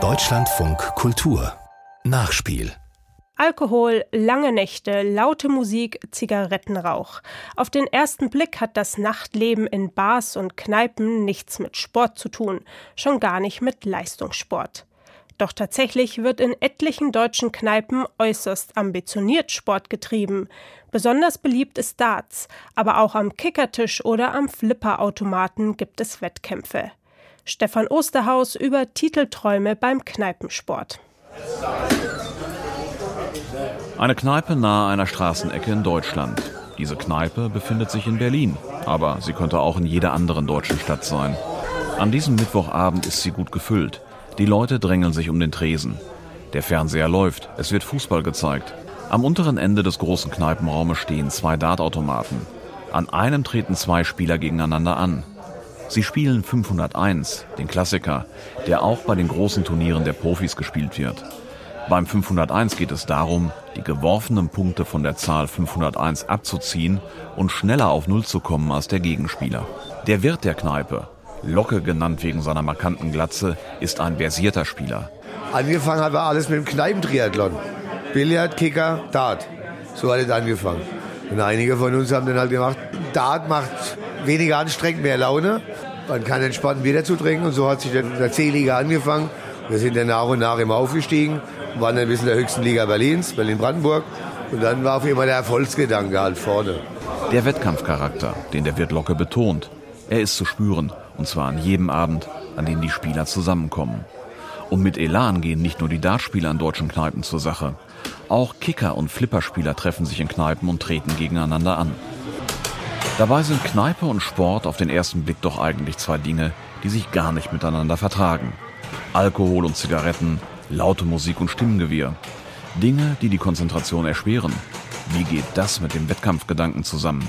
Deutschlandfunk Kultur Nachspiel Alkohol, lange Nächte, laute Musik, Zigarettenrauch. Auf den ersten Blick hat das Nachtleben in Bars und Kneipen nichts mit Sport zu tun, schon gar nicht mit Leistungssport. Doch tatsächlich wird in etlichen deutschen Kneipen äußerst ambitioniert Sport getrieben. Besonders beliebt ist Darts, aber auch am Kickertisch oder am Flipperautomaten gibt es Wettkämpfe. Stefan Osterhaus über Titelträume beim Kneipensport. Eine Kneipe nahe einer Straßenecke in Deutschland. Diese Kneipe befindet sich in Berlin, aber sie könnte auch in jeder anderen deutschen Stadt sein. An diesem Mittwochabend ist sie gut gefüllt. Die Leute drängeln sich um den Tresen. Der Fernseher läuft, es wird Fußball gezeigt. Am unteren Ende des großen Kneipenraumes stehen zwei Dartautomaten. An einem treten zwei Spieler gegeneinander an. Sie spielen 501, den Klassiker, der auch bei den großen Turnieren der Profis gespielt wird. Beim 501 geht es darum, die geworfenen Punkte von der Zahl 501 abzuziehen und schneller auf Null zu kommen als der Gegenspieler. Der Wirt der Kneipe, Locke genannt wegen seiner markanten Glatze, ist ein versierter Spieler. Angefangen hat alles mit dem Kneipentriathlon. Billard, Kicker, Dart. So hat es angefangen. Und einige von uns haben dann halt gemacht, Dart macht weniger anstrengend, mehr Laune. Man kann entspannt Bier dazu trinken und so hat sich dann der C-Liga angefangen. Wir sind dann nach und nach immer aufgestiegen waren dann bis in der höchsten Liga Berlins, Berlin-Brandenburg. Und dann war auf immer der Erfolgsgedanke halt vorne. Der Wettkampfcharakter, den der Wirt Locke betont, er ist zu spüren. Und zwar an jedem Abend, an dem die Spieler zusammenkommen. Und mit Elan gehen nicht nur die Dartspieler in deutschen Kneipen zur Sache. Auch Kicker- und Flipperspieler treffen sich in Kneipen und treten gegeneinander an. Dabei sind Kneipe und Sport auf den ersten Blick doch eigentlich zwei Dinge, die sich gar nicht miteinander vertragen. Alkohol und Zigaretten, laute Musik und Stimmengewirr. Dinge, die die Konzentration erschweren. Wie geht das mit dem Wettkampfgedanken zusammen?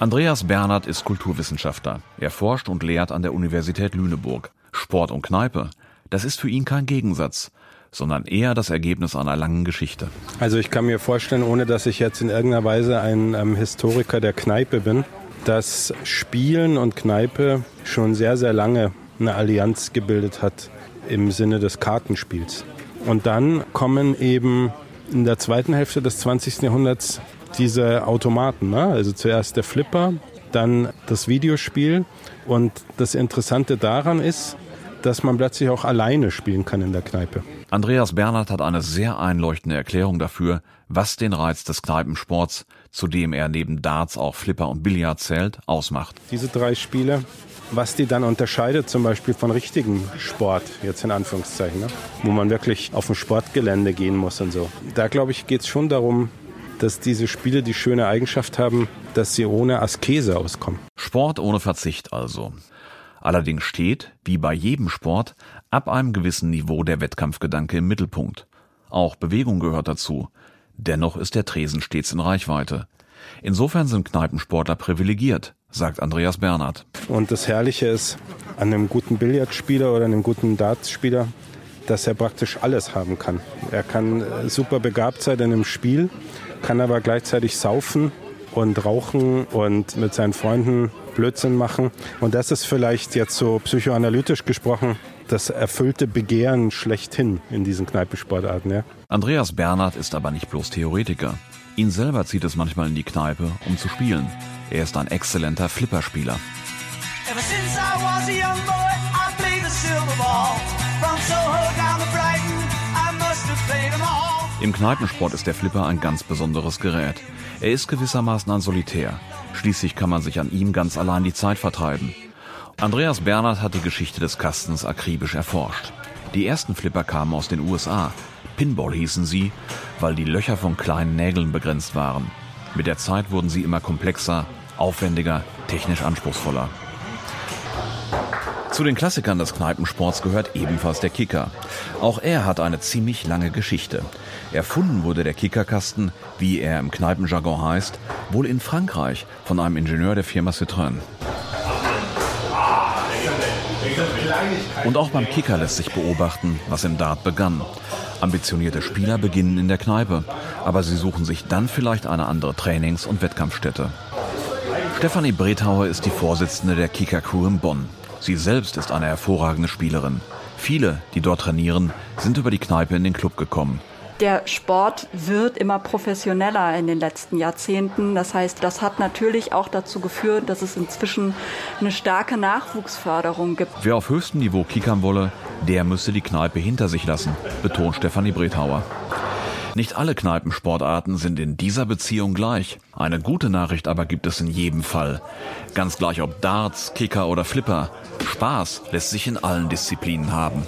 Andreas Bernhard ist Kulturwissenschaftler. Er forscht und lehrt an der Universität Lüneburg. Sport und Kneipe, das ist für ihn kein Gegensatz, sondern eher das Ergebnis einer langen Geschichte. Also ich kann mir vorstellen, ohne dass ich jetzt in irgendeiner Weise ein ähm, Historiker der Kneipe bin, dass Spielen und Kneipe schon sehr, sehr lange eine Allianz gebildet hat im Sinne des Kartenspiels. Und dann kommen eben in der zweiten Hälfte des 20. Jahrhunderts diese Automaten. Ne? Also zuerst der Flipper, dann das Videospiel. Und das Interessante daran ist, dass man plötzlich auch alleine spielen kann in der Kneipe. Andreas Bernhard hat eine sehr einleuchtende Erklärung dafür, was den Reiz des Kneipensports, zu dem er neben Darts auch Flipper und Billard zählt, ausmacht. Diese drei Spiele was die dann unterscheidet zum Beispiel von richtigen Sport, jetzt in Anführungszeichen, ne? wo man wirklich auf ein Sportgelände gehen muss und so. Da glaube ich, geht es schon darum, dass diese Spiele die schöne Eigenschaft haben, dass sie ohne Askese auskommen. Sport ohne Verzicht also. Allerdings steht, wie bei jedem Sport, ab einem gewissen Niveau der Wettkampfgedanke im Mittelpunkt. Auch Bewegung gehört dazu. Dennoch ist der Tresen stets in Reichweite. Insofern sind Kneipensportler privilegiert sagt Andreas Bernhard. Und das Herrliche ist an einem guten Billardspieler oder einem guten Dartspieler, dass er praktisch alles haben kann. Er kann äh, super begabt sein in einem Spiel, kann aber gleichzeitig saufen und rauchen und mit seinen Freunden Blödsinn machen. Und das ist vielleicht jetzt so psychoanalytisch gesprochen das erfüllte Begehren schlechthin in diesen Kneipensportarten. Ja. Andreas Bernhard ist aber nicht bloß Theoretiker. Ihn selber zieht es manchmal in die Kneipe, um zu spielen. Er ist ein exzellenter Flipperspieler. Im Kneipensport ist der Flipper ein ganz besonderes Gerät. Er ist gewissermaßen ein Solitär. Schließlich kann man sich an ihm ganz allein die Zeit vertreiben. Andreas Bernhard hat die Geschichte des Kastens akribisch erforscht. Die ersten Flipper kamen aus den USA. Pinball hießen sie, weil die Löcher von kleinen Nägeln begrenzt waren. Mit der Zeit wurden sie immer komplexer, aufwendiger, technisch anspruchsvoller. Zu den Klassikern des Kneipensports gehört ebenfalls der Kicker. Auch er hat eine ziemlich lange Geschichte. Erfunden wurde der Kickerkasten, wie er im Kneipenjargon heißt, wohl in Frankreich von einem Ingenieur der Firma Citroën. Und auch beim Kicker lässt sich beobachten, was im Dart begann. Ambitionierte Spieler beginnen in der Kneipe, aber sie suchen sich dann vielleicht eine andere Trainings- und Wettkampfstätte. Stefanie Brethauer ist die Vorsitzende der Kicker Crew in Bonn. Sie selbst ist eine hervorragende Spielerin. Viele, die dort trainieren, sind über die Kneipe in den Club gekommen. Der Sport wird immer professioneller in den letzten Jahrzehnten. Das heißt, das hat natürlich auch dazu geführt, dass es inzwischen eine starke Nachwuchsförderung gibt. Wer auf höchstem Niveau kickern wolle, der müsse die Kneipe hinter sich lassen, betont Stefanie Brethauer. Nicht alle Kneipensportarten sind in dieser Beziehung gleich. Eine gute Nachricht aber gibt es in jedem Fall. Ganz gleich ob Darts, Kicker oder Flipper. Spaß lässt sich in allen Disziplinen haben.